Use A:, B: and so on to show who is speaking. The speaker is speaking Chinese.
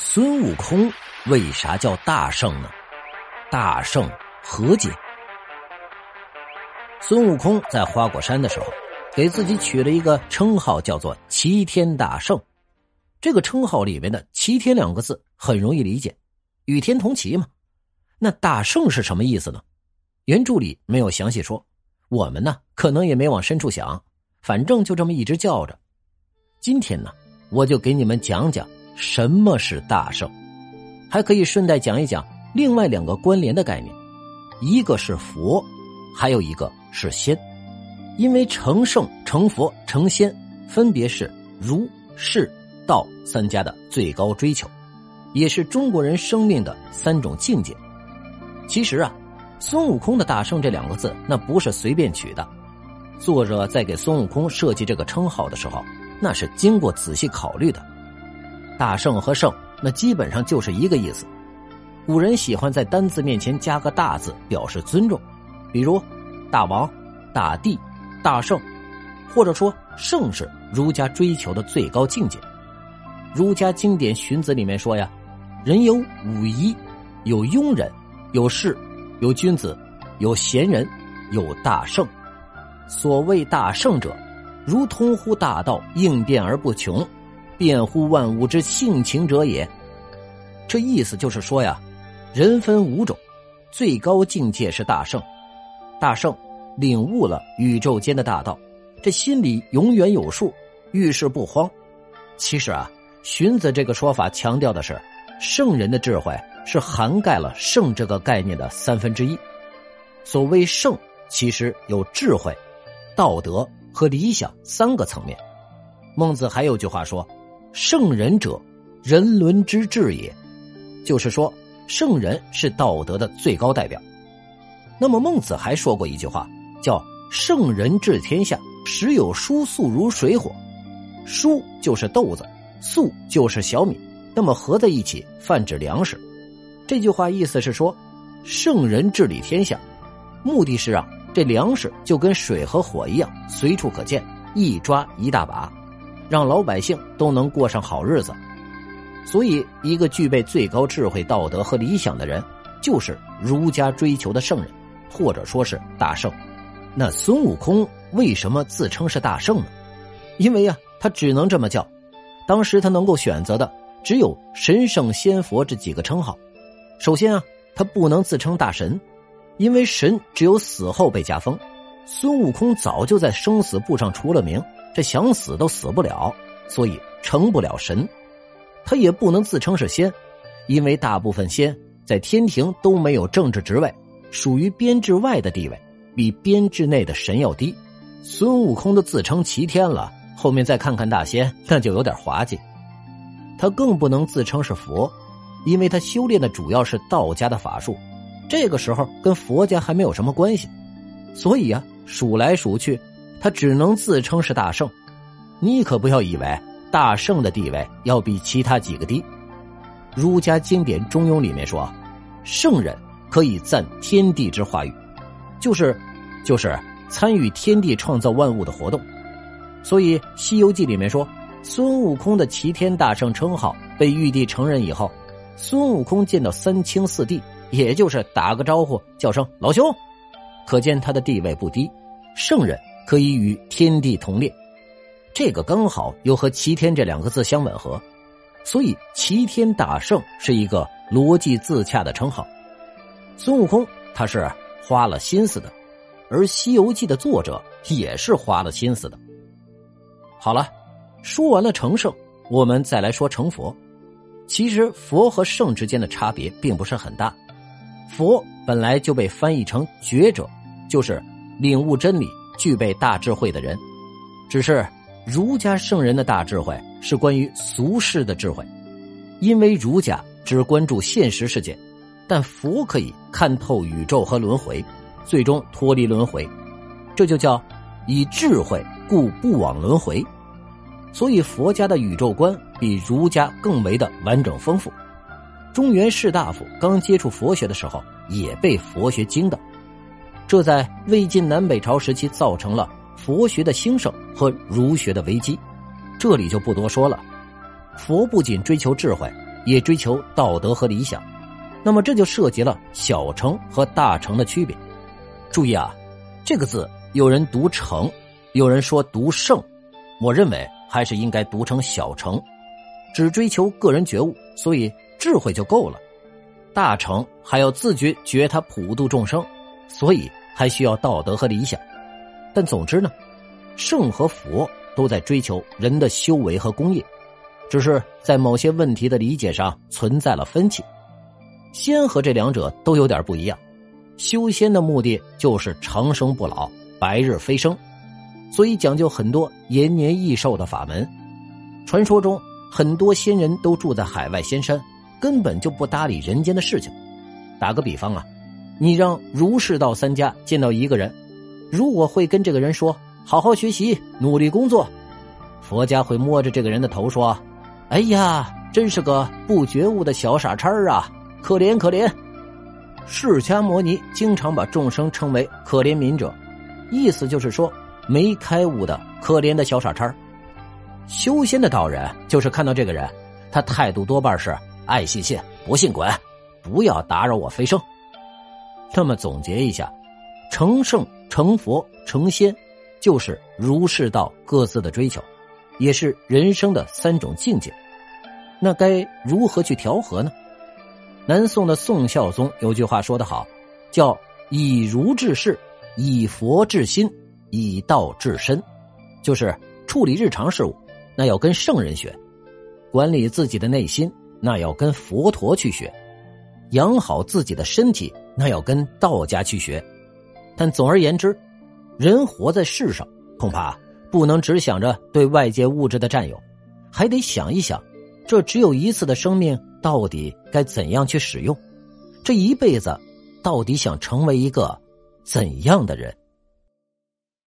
A: 孙悟空为啥叫大圣呢？大圣何解？孙悟空在花果山的时候，给自己取了一个称号，叫做齐天大圣。这个称号里面的“齐天”两个字很容易理解，与天同齐嘛。那大圣是什么意思呢？原著里没有详细说，我们呢可能也没往深处想，反正就这么一直叫着。今天呢，我就给你们讲讲。什么是大圣？还可以顺带讲一讲另外两个关联的概念，一个是佛，还有一个是仙。因为成圣、成佛、成仙，分别是儒、释、道三家的最高追求，也是中国人生命的三种境界。其实啊，孙悟空的大圣这两个字，那不是随便取的。作者在给孙悟空设计这个称号的时候，那是经过仔细考虑的。大圣和圣，那基本上就是一个意思。古人喜欢在单字面前加个大字，表示尊重，比如大王、大帝、大圣，或者说圣是儒家追求的最高境界。儒家经典《荀子》里面说呀：“人有五夷，有庸人，有士，有君子，有贤人，有大圣。所谓大圣者，如通乎大道，应变而不穷。”辩乎万物之性情者也。这意思就是说呀，人分五种，最高境界是大圣。大圣领悟了宇宙间的大道，这心里永远有数，遇事不慌。其实啊，荀子这个说法强调的是，圣人的智慧是涵盖了圣这个概念的三分之一。所谓圣，其实有智慧、道德和理想三个层面。孟子还有句话说。圣人者，人伦之至也，就是说，圣人是道德的最高代表。那么，孟子还说过一句话，叫“圣人治天下，时有疏粟如水火”。疏就是豆子，粟就是小米，那么合在一起泛指粮食。这句话意思是说，圣人治理天下，目的是让这粮食就跟水和火一样，随处可见，一抓一大把。让老百姓都能过上好日子，所以一个具备最高智慧、道德和理想的人，就是儒家追求的圣人，或者说是大圣。那孙悟空为什么自称是大圣呢？因为呀，他只能这么叫。当时他能够选择的只有神圣仙佛这几个称号。首先啊，他不能自称大神，因为神只有死后被加封。孙悟空早就在生死簿上出了名。这想死都死不了，所以成不了神。他也不能自称是仙，因为大部分仙在天庭都没有政治职位，属于编制外的地位，比编制内的神要低。孙悟空都自称齐天了，后面再看看大仙，那就有点滑稽。他更不能自称是佛，因为他修炼的主要是道家的法术，这个时候跟佛家还没有什么关系。所以呀，数来数去。他只能自称是大圣，你可不要以为大圣的地位要比其他几个低。儒家经典《中庸》里面说，圣人可以赞天地之化育，就是就是参与天地创造万物的活动。所以《西游记》里面说，孙悟空的齐天大圣称号被玉帝承认以后，孙悟空见到三清四帝，也就是打个招呼，叫声老兄，可见他的地位不低，圣人。可以与天地同列，这个刚好又和“齐天”这两个字相吻合，所以“齐天大圣”是一个逻辑自洽的称号。孙悟空他是花了心思的，而《西游记》的作者也是花了心思的。好了，说完了成圣，我们再来说成佛。其实佛和圣之间的差别并不是很大，佛本来就被翻译成觉者，就是领悟真理。具备大智慧的人，只是儒家圣人的大智慧是关于俗世的智慧，因为儒家只关注现实世界，但佛可以看透宇宙和轮回，最终脱离轮回，这就叫以智慧故不往轮回。所以佛家的宇宙观比儒家更为的完整丰富。中原士大夫刚接触佛学的时候，也被佛学惊到。这在魏晋南北朝时期造成了佛学的兴盛和儒学的危机，这里就不多说了。佛不仅追求智慧，也追求道德和理想。那么这就涉及了小成和大成的区别。注意啊，这个字有人读成，有人说读圣，我认为还是应该读成小成。只追求个人觉悟，所以智慧就够了。大成还要自觉觉他普度众生，所以还需要道德和理想。但总之呢，圣和佛都在追求人的修为和功业，只是在某些问题的理解上存在了分歧。仙和这两者都有点不一样，修仙的目的就是长生不老、白日飞升，所以讲究很多延年益寿的法门。传说中很多仙人都住在海外仙山，根本就不搭理人间的事情。打个比方啊，你让儒释道三家见到一个人，如果会跟这个人说“好好学习，努力工作”，佛家会摸着这个人的头说：“哎呀，真是个不觉悟的小傻叉啊！”可怜可怜，释迦牟尼经常把众生称为可怜悯者，意思就是说没开悟的可怜的小傻叉。修仙的道人就是看到这个人，他态度多半是爱信信，不信滚，不要打扰我飞升。那么总结一下，成圣、成佛、成仙，就是儒释道各自的追求，也是人生的三种境界。那该如何去调和呢？南宋的宋孝宗有句话说得好，叫“以儒治世，以佛治心，以道治身”，就是处理日常事务，那要跟圣人学；管理自己的内心，那要跟佛陀去学；养好自己的身体，那要跟道家去学。但总而言之，人活在世上，恐怕不能只想着对外界物质的占有，还得想一想，这只有一次的生命。到底该怎样去使用？这一辈子，到底想成为一个怎样的人？